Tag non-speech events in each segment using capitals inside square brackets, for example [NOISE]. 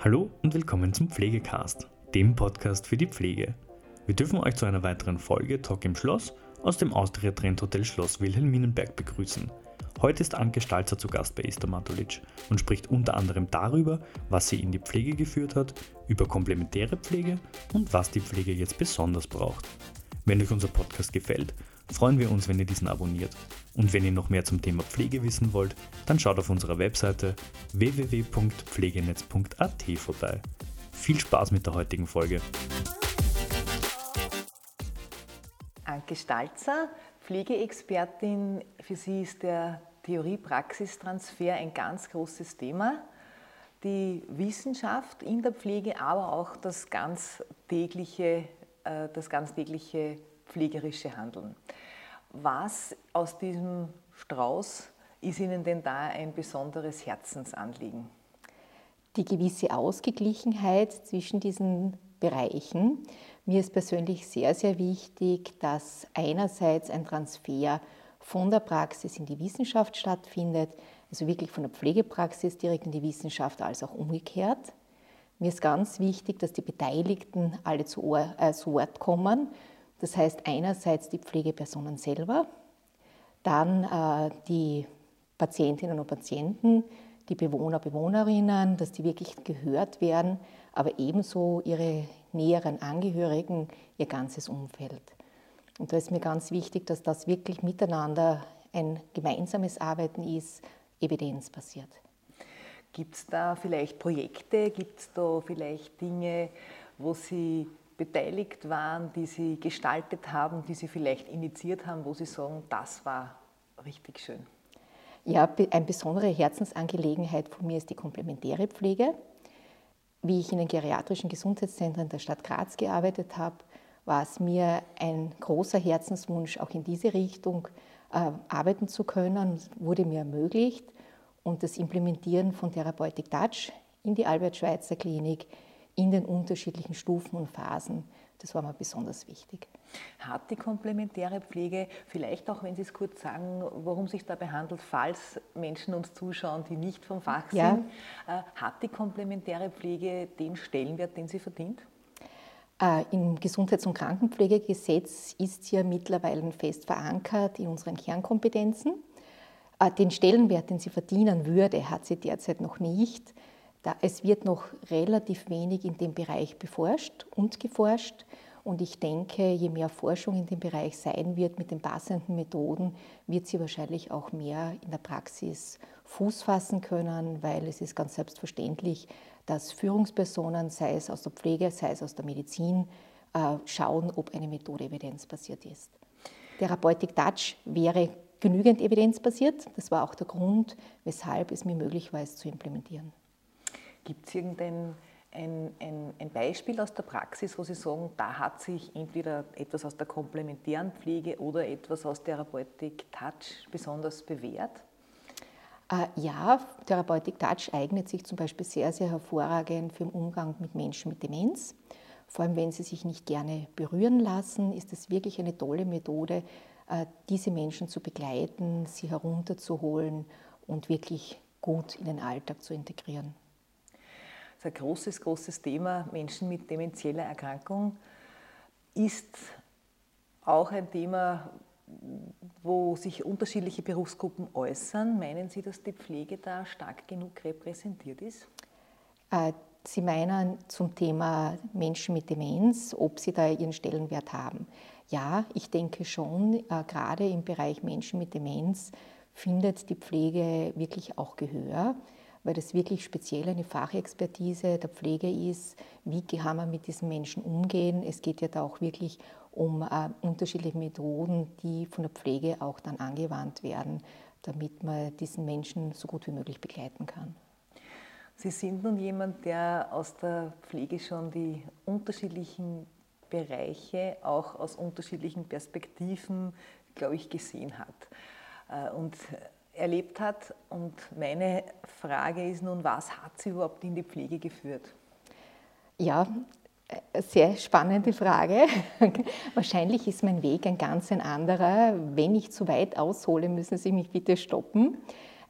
Hallo und willkommen zum Pflegecast, dem Podcast für die Pflege. Wir dürfen euch zu einer weiteren Folge Talk im Schloss aus dem Austria Trend Hotel Schloss Wilhelminenberg begrüßen. Heute ist Anke Stalzer zu Gast bei Esther Matulic und spricht unter anderem darüber, was sie in die Pflege geführt hat, über komplementäre Pflege und was die Pflege jetzt besonders braucht. Wenn euch unser Podcast gefällt, freuen wir uns, wenn ihr diesen abonniert. Und wenn ihr noch mehr zum Thema Pflege wissen wollt, dann schaut auf unserer Webseite www.pflegenetz.at vorbei. Viel Spaß mit der heutigen Folge. Anke Stalzer, Pflegeexpertin. Für sie ist der Theorie-Praxistransfer ein ganz großes Thema. Die Wissenschaft in der Pflege, aber auch das ganz tägliche, äh, das ganz tägliche pflegerische Handeln. Was aus diesem Strauß ist Ihnen denn da ein besonderes Herzensanliegen? Die gewisse Ausgeglichenheit zwischen diesen Bereichen. Mir ist persönlich sehr, sehr wichtig, dass einerseits ein Transfer von der Praxis in die Wissenschaft stattfindet, also wirklich von der Pflegepraxis direkt in die Wissenschaft, als auch umgekehrt. Mir ist ganz wichtig, dass die Beteiligten alle zu, Ohr, äh, Wort kommen. Das heißt einerseits die Pflegepersonen selber, dann äh, die Patientinnen und Patienten, die Bewohner, Bewohnerinnen, dass die wirklich gehört werden, aber ebenso ihre näheren Angehörigen, ihr ganzes Umfeld. Und da ist mir ganz wichtig, dass das wirklich miteinander ein gemeinsames Arbeiten ist, evidenzbasiert. Gibt es da vielleicht Projekte, gibt es da vielleicht Dinge, wo Sie beteiligt waren, die Sie gestaltet haben, die Sie vielleicht initiiert haben, wo Sie sagen, das war richtig schön? Ja, eine besondere Herzensangelegenheit von mir ist die komplementäre Pflege. Wie ich in den geriatrischen Gesundheitszentren der Stadt Graz gearbeitet habe, war es mir ein großer Herzenswunsch, auch in diese Richtung äh, arbeiten zu können. Wurde mir ermöglicht. Und das Implementieren von Therapeutik Touch in die Albert-Schweitzer Klinik in den unterschiedlichen Stufen und Phasen, das war mir besonders wichtig. Hat die komplementäre Pflege, vielleicht auch wenn Sie es kurz sagen, worum sich dabei handelt, falls Menschen uns zuschauen, die nicht vom Fach sind, ja. Äh, hat die komplementäre Pflege den Stellenwert, den sie verdient? Äh, Im Gesundheits- und Krankenpflegegesetz ist ja mittlerweile fest verankert in unseren Kernkompetenzen. Äh, den Stellenwert, den sie verdienen würde, hat sie derzeit noch nicht. Es wird noch relativ wenig in dem Bereich beforscht und geforscht. Und ich denke, je mehr Forschung in dem Bereich sein wird mit den passenden Methoden, wird sie wahrscheinlich auch mehr in der Praxis Fuß fassen können, weil es ist ganz selbstverständlich, dass Führungspersonen, sei es aus der Pflege, sei es aus der Medizin, äh, schauen, ob eine Methode evidenzbasiert ist. Therapeutik Touch wäre genügend evidenzbasiert. Das war auch der Grund, weshalb es mir möglich war, es zu implementieren. Gibt es irgendein ein, ein, ein, Beispiel aus der Praxis, wo Sie sagen, da hat sich entweder etwas aus der komplementären Pflege oder etwas aus Therapeutik Touch besonders bewährt? Äh, ja, Therapeutik Touch eignet sich zum Beispiel sehr, sehr hervorragend für den Umgang mit Menschen mit Demenz. Vor allem, wenn sie sich nicht gerne berühren lassen, ist es wirklich eine tolle Methode, äh, diese Menschen zu begleiten, sie herunterzuholen und wirklich gut in den Alltag zu integrieren. Das ist ein großes, großes Thema. Menschen mit demenzieller Erkrankung ist auch ein Thema, wo sich unterschiedliche Berufsgruppen äußern. Meinen Sie, dass die Pflege da stark genug repräsentiert ist? Äh, sie meinen zum Thema Menschen mit Demenz, ob sie da ihren Stellenwert haben. Ja, ich denke schon, äh, gerade im Bereich Menschen mit Demenz findet die Pflege wirklich auch Gehör weil das wirklich speziell eine Fachexpertise der Pflege ist. Wie kann man mit diesen Menschen umgehen? Es geht ja da auch wirklich um äh, unterschiedliche Methoden, die von der Pflege auch dann angewandt werden, damit man diesen Menschen so gut wie möglich begleiten kann. Sie sind nun jemand, der aus der Pflege schon die unterschiedlichen Bereiche auch aus unterschiedlichen Perspektiven, glaube ich, gesehen hat. Äh, und erlebt hat. Und meine Frage ist nun, was hat sie überhaupt in die Pflege geführt? Ja, sehr spannende Frage. [LAUGHS] Wahrscheinlich ist mein Weg ein ganz ein anderer. Wenn ich zu weit aushole, müssen Sie mich bitte stoppen.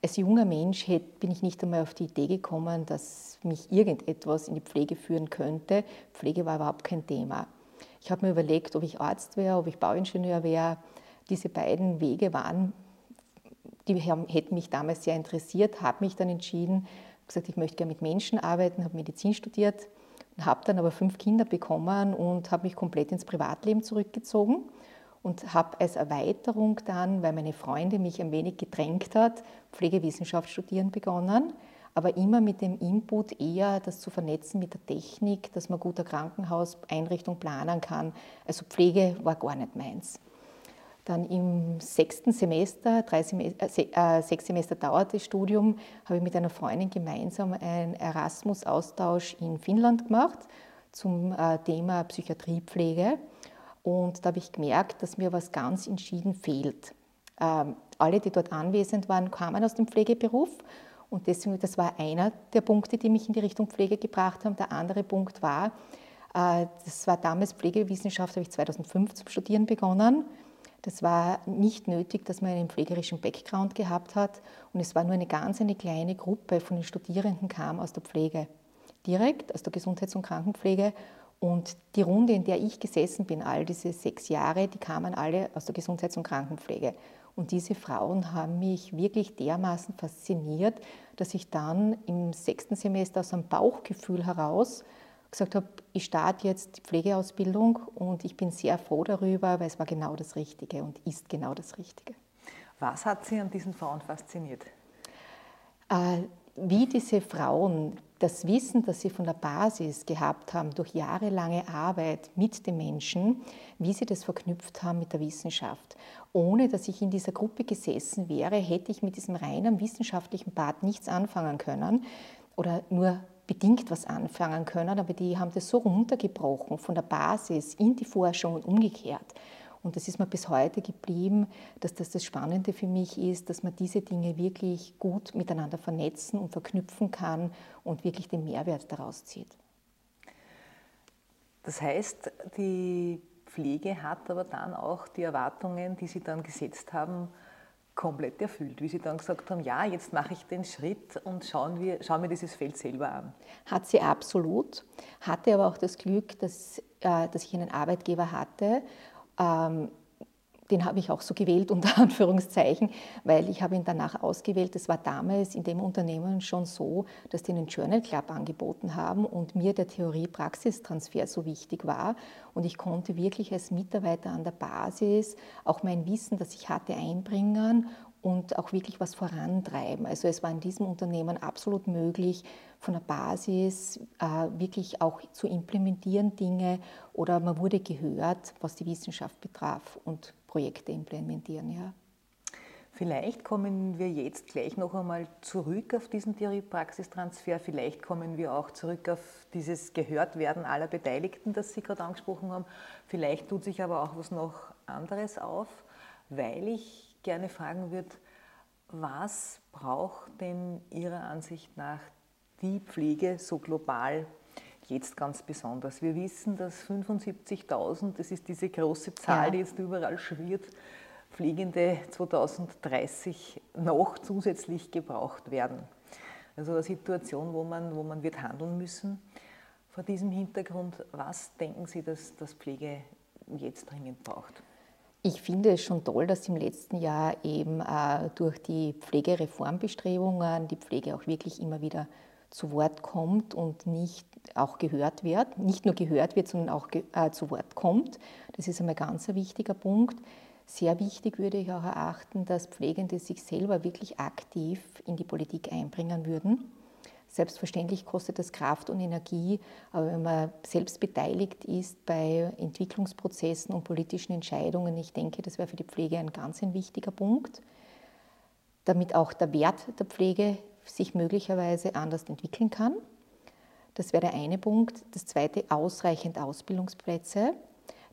Als junger Mensch bin ich nicht einmal auf die Idee gekommen, dass mich irgendetwas in die Pflege führen könnte. Pflege war überhaupt kein Thema. Ich habe mir überlegt, ob ich Arzt wäre, ob ich Bauingenieur wäre. Diese beiden Wege waren, die hätten mich damals sehr interessiert, habe mich dann entschieden, gesagt, ich möchte gerne mit Menschen arbeiten, habe Medizin studiert, habe dann aber fünf Kinder bekommen und habe mich komplett ins Privatleben zurückgezogen und habe als Erweiterung dann, weil meine Freundin mich ein wenig gedrängt hat, Pflegewissenschaft studieren begonnen, aber immer mit dem Input eher das zu vernetzen mit der Technik, dass man gut eine Krankenhauseinrichtung planen kann. Also Pflege war gar nicht meins. Dann im sechsten Semester, Semester äh, sechs Semester dauert das Studium, habe ich mit einer Freundin gemeinsam einen Erasmus-Austausch in Finnland gemacht zum äh, Thema Psychiatriepflege. Und da habe ich gemerkt, dass mir was ganz entschieden fehlt. Ähm, alle, die dort anwesend waren, kamen aus dem Pflegeberuf. Und deswegen, das war einer der Punkte, die mich in die Richtung Pflege gebracht haben. Der andere Punkt war, äh, das war damals Pflegewissenschaft, habe ich 2005 zum Studieren begonnen. Das war nicht nötig, dass man einen pflegerischen Background gehabt hat. Und es war nur eine ganz eine kleine Gruppe von den Studierenden kam aus der Pflege. Direkt aus der Gesundheits- und Krankenpflege und die Runde, in der ich gesessen bin, all diese sechs Jahre, die kamen alle aus der Gesundheits- und Krankenpflege. Und diese Frauen haben mich wirklich dermaßen fasziniert, dass ich dann im sechsten Semester aus einem Bauchgefühl heraus gesagt habe, ich starte jetzt die Pflegeausbildung und ich bin sehr froh darüber, weil es war genau das Richtige und ist genau das Richtige. Was hat Sie an diesen Frauen fasziniert? Äh, wie diese Frauen das Wissen, das sie von der Basis gehabt haben, durch jahrelange Arbeit mit den Menschen, wie sie das verknüpft haben mit der Wissenschaft. Ohne dass ich in dieser Gruppe gesessen wäre, hätte ich mit diesem reinen wissenschaftlichen Part nichts anfangen können oder nur bedingt was anfangen können, aber die haben das so runtergebrochen von der Basis in die Forschung und umgekehrt. Und das ist mir bis heute geblieben, dass das das Spannende für mich ist, dass man diese Dinge wirklich gut miteinander vernetzen und verknüpfen kann und wirklich den Mehrwert daraus zieht. Das heißt, die Pflege hat aber dann auch die Erwartungen, die Sie dann gesetzt haben, komplett erfüllt, wie Sie dann gesagt haben, ja, jetzt mache ich den Schritt und schauen wir, schauen wir dieses Feld selber an. Hat sie absolut, hatte aber auch das Glück, dass, äh, dass ich einen Arbeitgeber hatte ähm, den habe ich auch so gewählt, [LAUGHS] unter Anführungszeichen, weil ich habe ihn danach ausgewählt. Es war damals in dem Unternehmen schon so, dass die einen Journal Club angeboten haben und mir der Theorie-Praxistransfer so wichtig war. Und ich konnte wirklich als Mitarbeiter an der Basis auch mein Wissen, das ich hatte, einbringen und auch wirklich was vorantreiben. Also es war in diesem Unternehmen absolut möglich, von der Basis äh, wirklich auch zu implementieren Dinge oder man wurde gehört, was die Wissenschaft betraf und Projekte implementieren. Ja. Vielleicht kommen wir jetzt gleich noch einmal zurück auf diesen Theorie-Praxistransfer. Vielleicht kommen wir auch zurück auf dieses Gehörtwerden aller Beteiligten, das Sie gerade angesprochen haben. Vielleicht tut sich aber auch was noch anderes auf, weil ich gerne fragen würde, was braucht denn Ihrer Ansicht nach die Pflege so global jetzt ganz besonders? Wir wissen, dass 75.000, das ist diese große Zahl, ja. die jetzt überall schwirrt, Pflegende 2030 noch zusätzlich gebraucht werden. Also eine Situation, wo man, wo man wird handeln müssen. Vor diesem Hintergrund, was denken Sie, dass das Pflege jetzt dringend braucht? Ich finde es schon toll, dass im letzten Jahr eben äh, durch die Pflegereformbestrebungen die Pflege auch wirklich immer wieder zu Wort kommt und nicht auch gehört wird, nicht nur gehört wird, sondern auch äh, zu Wort kommt. Das ist einmal ganz ein wichtiger Punkt. Sehr wichtig würde ich auch erachten, dass Pflegende sich selber wirklich aktiv in die Politik einbringen würden. Selbstverständlich kostet das Kraft und Energie, aber wenn man selbst beteiligt ist bei Entwicklungsprozessen und politischen Entscheidungen, ich denke, das wäre für die Pflege ein ganz ein wichtiger Punkt, damit auch der Wert der Pflege sich möglicherweise anders entwickeln kann. Das wäre der eine Punkt. Das zweite, ausreichend Ausbildungsplätze.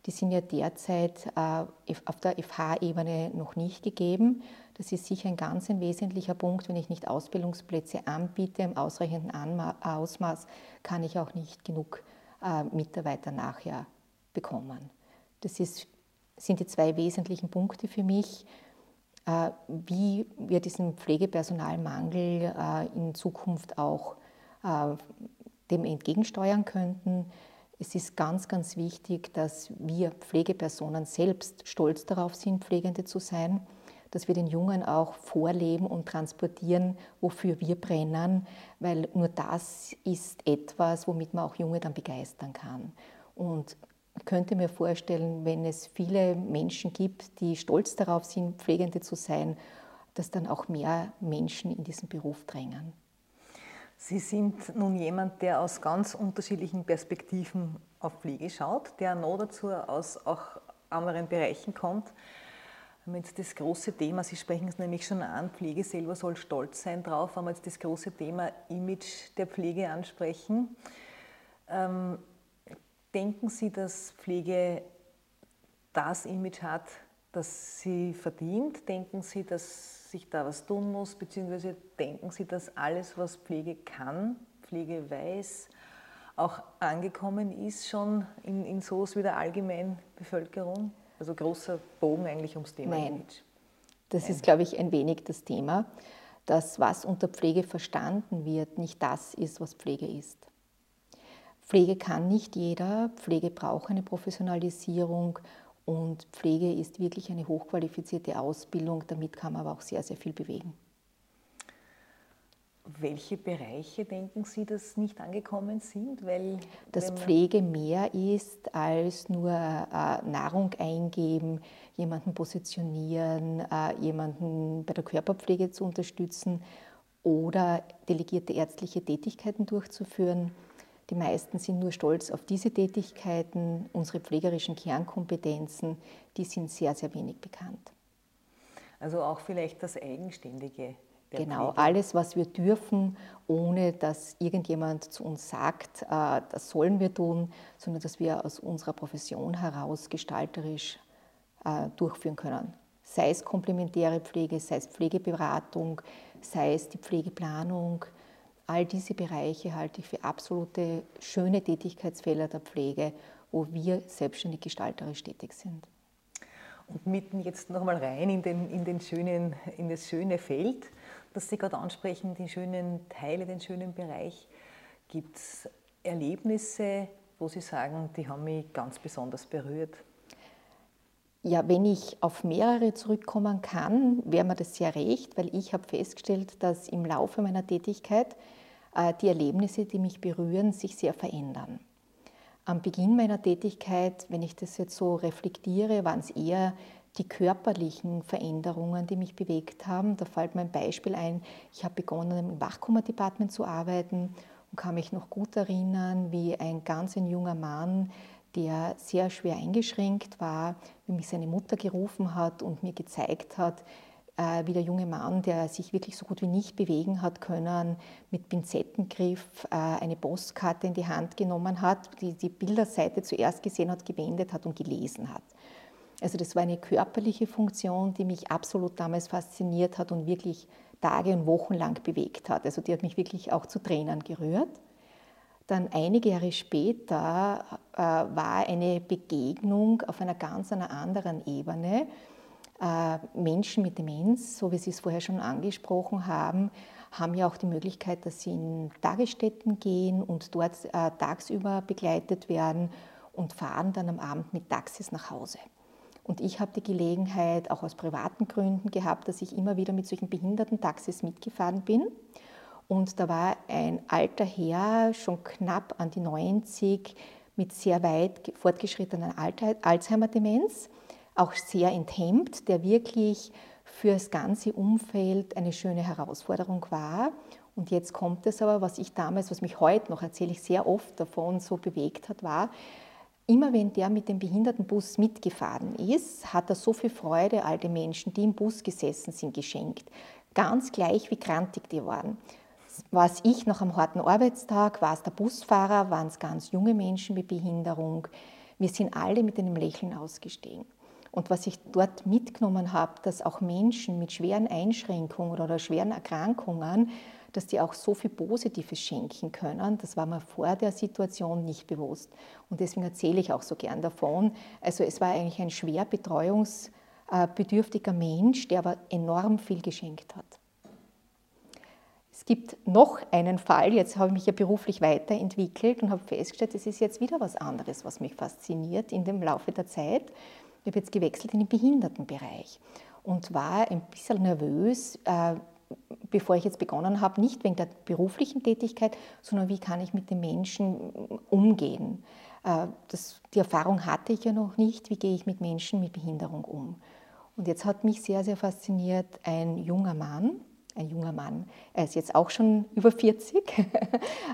Die sind ja derzeit äh, auf der FH-Ebene noch nicht gegeben. Das ist sicher ein ganz ein wesentlicher Punkt. Wenn ich nicht Ausbildungsplätze anbiete im ausreichenden Ausmaß, kann ich auch nicht genug äh, Mitarbeiter nachher bekommen. Das ist, sind die zwei wesentlichen Punkte für mich. äh, wie wir diesen Pflegepersonalmangel äh, in Zukunft auch äh, dem entgegensteuern könnten. Es ist ganz, ganz wichtig, dass wir Pflegepersonen selbst stolz darauf sind, Pflegende zu sein, dass wir den Jungen auch vorleben und transportieren, wofür wir brennen, weil nur das ist etwas, womit man auch Junge dann begeistern kann. Und ich könnte mir vorstellen, wenn es viele Menschen gibt, die stolz darauf sind, Pflegende zu sein, dass dann auch mehr Menschen in diesen Beruf drängen. Sie sind nun jemand, der aus ganz unterschiedlichen Perspektiven auf Pflege schaut, der noch dazu aus auch anderen Bereichen kommt. Wenn wir jetzt das große Thema, Sie sprechen es nämlich schon an, Pflege selber soll stolz sein drauf, wenn wir jetzt das große Thema Image der Pflege ansprechen. Ähm, Denken Sie, dass Pflege das Image hat, das sie verdient? Denken Sie, dass sich da was tun muss? Beziehungsweise denken Sie, dass alles, was Pflege kann, Pflege weiß, auch angekommen ist schon in, in sowas wie der allgemeinen Bevölkerung? Also großer Bogen eigentlich ums Thema Nein. Image. Das Nein. ist, glaube ich, ein wenig das Thema, dass was unter Pflege verstanden wird, nicht das ist, was Pflege ist. Pflege kann nicht jeder, Pflege braucht eine Professionalisierung und Pflege ist wirklich eine hochqualifizierte Ausbildung, damit kann man aber auch sehr, sehr viel bewegen. Welche Bereiche denken Sie, dass nicht angekommen sind? Weil, dass Pflege mehr ist als nur äh, Nahrung eingeben, jemanden positionieren, äh, jemanden bei der Körperpflege zu unterstützen oder delegierte ärztliche Tätigkeiten durchzuführen. Die meisten sind nur stolz auf diese Tätigkeiten. Unsere pflegerischen Kernkompetenzen, die sind sehr, sehr wenig bekannt. Also auch vielleicht das Eigenständige. Genau, Pflege. alles, was wir dürfen, ohne dass irgendjemand zu uns sagt, äh, das sollen wir tun, sondern dass wir aus unserer Profession heraus gestalterisch äh, durchführen können. Sei es komplementäre Pflege, sei es Pflegeberatung, sei es die Pflegeplanung, All diese Bereiche halte ich für absolute schöne Tätigkeitsfelder der Pflege, wo wir selbstständig gestalterisch tätig sind. Und mitten jetzt nochmal rein in, den, in, den schönen, in das schöne Feld, das Sie gerade ansprechen, die schönen Teile, den schönen Bereich. Gibt es Erlebnisse, wo Sie sagen, die haben mich ganz besonders berührt? Ja, wenn ich auf mehrere zurückkommen kann, wäre mir das sehr recht, weil ich habe festgestellt, dass im Laufe meiner Tätigkeit äh, die Erlebnisse, die mich berühren, sich sehr verändern. Am Beginn meiner Tätigkeit, wenn ich das jetzt so reflektiere, waren es eher die körperlichen Veränderungen, die mich bewegt haben. Da fällt mir ein Beispiel ein. Ich habe begonnen, im Wachkoma-Department zu arbeiten und kann mich noch gut erinnern, wie ein ganz ein junger Mann der sehr schwer eingeschränkt war, wie mich seine Mutter gerufen hat und mir gezeigt hat, äh, wie der junge Mann, der sich wirklich so gut wie nicht bewegen hat können, mit Pinzettengriff äh, eine Postkarte in die Hand genommen hat, die die Bilderseite zuerst gesehen hat, gewendet hat und gelesen hat. Also das war eine körperliche Funktion, die mich absolut damals fasziniert hat und wirklich Tage und Wochen lang bewegt hat. Also die hat mich wirklich auch zu Tränen gerührt. Dann einige Jahre später äh, war eine Begegnung auf einer ganz einer anderen Ebene. Äh, Menschen mit Demenz, so wie Sie es vorher schon angesprochen haben, haben ja auch die Möglichkeit, dass sie in Tagesstätten gehen und dort äh, tagsüber begleitet werden und fahren dann am Abend mit Taxis nach Hause. Und ich habe die Gelegenheit, auch aus privaten Gründen gehabt, dass ich immer wieder mit solchen behinderten Taxis mitgefahren bin und da war ein alter Herr, schon knapp an die 90, mit sehr weit fortgeschrittener Alzheimer-Demenz, auch sehr enthemmt, der wirklich für das ganze Umfeld eine schöne Herausforderung war. Und jetzt kommt es aber, was ich damals, was mich heute noch erzähle ich sehr oft davon so bewegt hat, war, immer wenn der mit dem Behindertenbus mitgefahren ist, hat er so viel Freude all den Menschen, die im Bus gesessen sind, geschenkt. Ganz gleich, wie krantig die waren war es ich nach einem harten Arbeitstag, war es der Busfahrer, waren es ganz junge Menschen mit Behinderung. Wir sind alle mit einem Lächeln ausgestiegen. Und was ich dort mitgenommen habe, dass auch Menschen mit schweren Einschränkungen oder schweren Erkrankungen, dass die auch so viel Positives schenken können, das war mir vor der Situation nicht bewusst. Und deswegen erzähle ich auch so gern davon. Also es war eigentlich ein schwer Betreuungs- äh, bedürftiger Mensch, der aber enorm viel geschenkt hat. Es gibt noch einen Fall, jetzt habe ich mich ja beruflich weiterentwickelt und habe festgestellt, es ist jetzt wieder was anderes, was mich fasziniert in dem Laufe der Zeit. Ich habe jetzt gewechselt in den Behindertenbereich und war ein bisschen nervös, äh, bevor ich jetzt begonnen habe, nicht wegen der beruflichen Tätigkeit, sondern wie kann ich mit den Menschen umgehen. Äh, das, die Erfahrung hatte ich ja noch nicht, wie gehe ich mit Menschen mit Behinderung um. Und jetzt hat mich sehr, sehr fasziniert ein junger Mann, ein junger Mann, er ist jetzt auch schon über 40. [LAUGHS]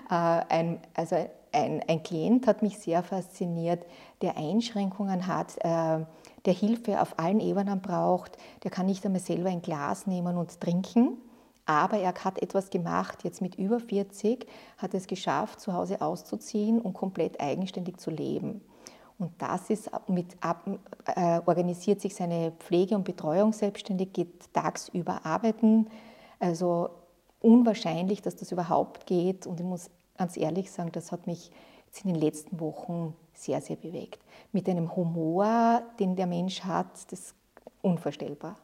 Äh, ein, also ein, ein Klient hat mich sehr fasziniert, der Einschränkungen hat, äh, der Hilfe auf allen Ebenen braucht, der kann nicht einmal selber ein Glas nehmen und trinken. Aber er hat etwas gemacht, jetzt mit über 40, hat es geschafft, zu Hause auszuziehen und komplett eigenständig zu leben. Und das ist mit, äh, organisiert sich seine Pflege und Betreuung selbstständig, geht tagsüber arbeiten, also unwahrscheinlich, dass das überhaupt geht. Und ich muss ganz ehrlich sagen, das hat mich in den letzten Wochen sehr, sehr bewegt. Mit einem Humor, den der Mensch hat, das ist unvorstellbar.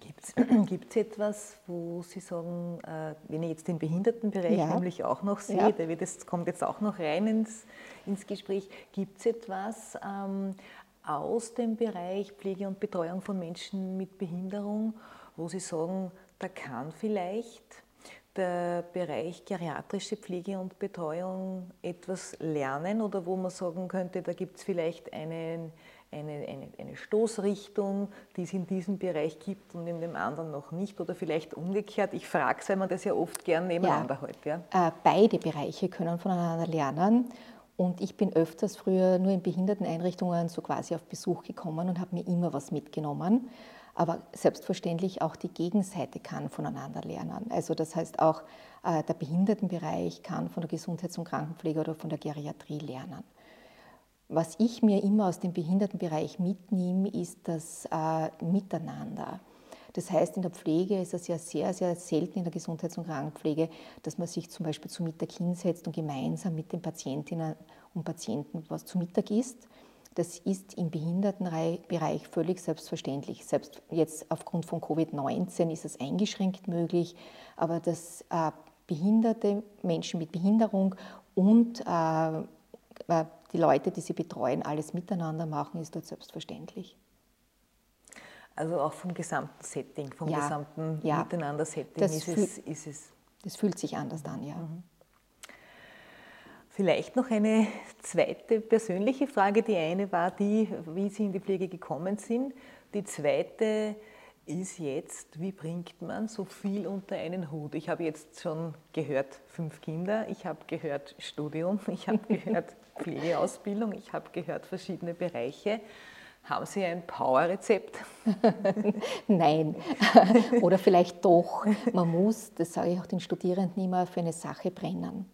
Gibt es [CLEARS THROAT] etwas, wo Sie sagen, äh, wenn ich jetzt den Behindertenbereich ja. nämlich auch noch sehe, ja. der wird jetzt, kommt jetzt auch noch rein ins, ins Gespräch, gibt es etwas ähm, aus dem Bereich Pflege und Betreuung von Menschen mit Behinderung, wo Sie sagen, da kann vielleicht der Bereich geriatrische Pflege und Betreuung etwas lernen oder wo man sagen könnte, da gibt es vielleicht einen, eine, eine, eine, Stoßrichtung, die es in diesem Bereich gibt und in dem anderen noch nicht oder vielleicht umgekehrt. Ich frage es, weil man das ja oft gern nebeneinander ja, hält. Ja? Äh, beide Bereiche können voneinander lernen. Und ich bin öfters früher nur in Behinderteneinrichtungen so quasi auf Besuch gekommen und habe mir immer was mitgenommen. Aber selbstverständlich auch die Gegenseite kann voneinander lernen. Also das heißt auch äh, der Behindertenbereich kann von der Gesundheits- und Krankenpflege oder von der Geriatrie lernen. Was ich mir immer aus dem Behindertenbereich mitnehme, ist das äh, Miteinander. Das heißt, in der Pflege ist es ja sehr, sehr selten in der Gesundheits- und Krankenpflege, dass man sich zum Beispiel zu Mittag hinsetzt und gemeinsam mit den Patientinnen und Patienten was zu Mittag isst, das ist im Behindertenbereich völlig selbstverständlich. Selbst jetzt aufgrund von Covid-19 ist es eingeschränkt möglich, aber dass äh, behinderte Menschen mit Behinderung und äh, äh, die Leute, die sie betreuen, alles miteinander machen, ist dort selbstverständlich. Also auch vom gesamten Setting, vom ja, gesamten ja. Miteinander-Setting ist, es, ist es. Das fühlt sich anders an, ja. Mhm. Vielleicht noch eine zweite persönliche Frage. Die eine war die, wie Sie in die Pflege gekommen sind. Die zweite ist jetzt, wie bringt man so viel unter einen Hut? Ich habe jetzt schon gehört, fünf Kinder, ich habe gehört Studium, ich habe [LAUGHS] gehört Pflegeausbildung, ich habe gehört verschiedene Bereiche. Haben Sie ein Powerrezept? [LAUGHS] Nein, [LAUGHS] oder vielleicht doch. Man muss, das sage ich auch den Studierenden immer, für eine Sache brennen.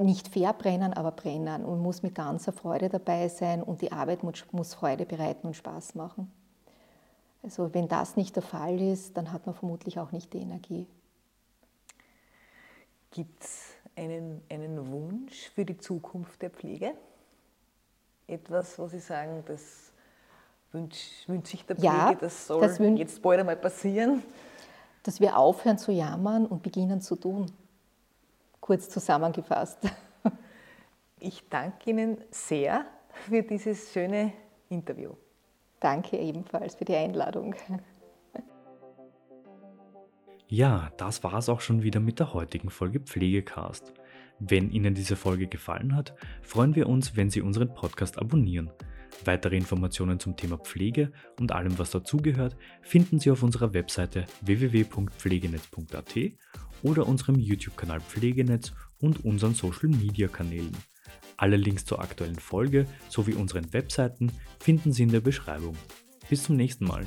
Nicht verbrennen, aber brennen und muss mit ganzer Freude dabei sein und die Arbeit muss Freude bereiten und Spaß machen. Also wenn das nicht der Fall ist, dann hat man vermutlich auch nicht die Energie. Gibt es einen, einen Wunsch für die Zukunft der Pflege? Etwas, wo Sie sagen, das wünscht wünsch sich der Pflege, ja, das soll das jetzt bald einmal passieren? Dass wir aufhören zu jammern und beginnen zu tun kurz zusammengefasst. Ich danke Ihnen sehr für dieses schöne Interview. Danke ebenfalls für die Einladung. Ja, das war es auch schon wieder mit der heutigen Folge Pflegecast. Wenn Ihnen diese Folge gefallen hat, freuen wir uns, wenn Sie unseren Podcast abonnieren. Weitere Informationen zum Thema Pflege und allem, was dazugehört, finden Sie auf unserer Webseite www.pflegenetz.at oder unserem YouTube-Kanal Pflegenetz und unseren Social-Media-Kanälen. Alle Links zur aktuellen Folge sowie unseren Webseiten finden Sie in der Beschreibung. Bis zum nächsten Mal.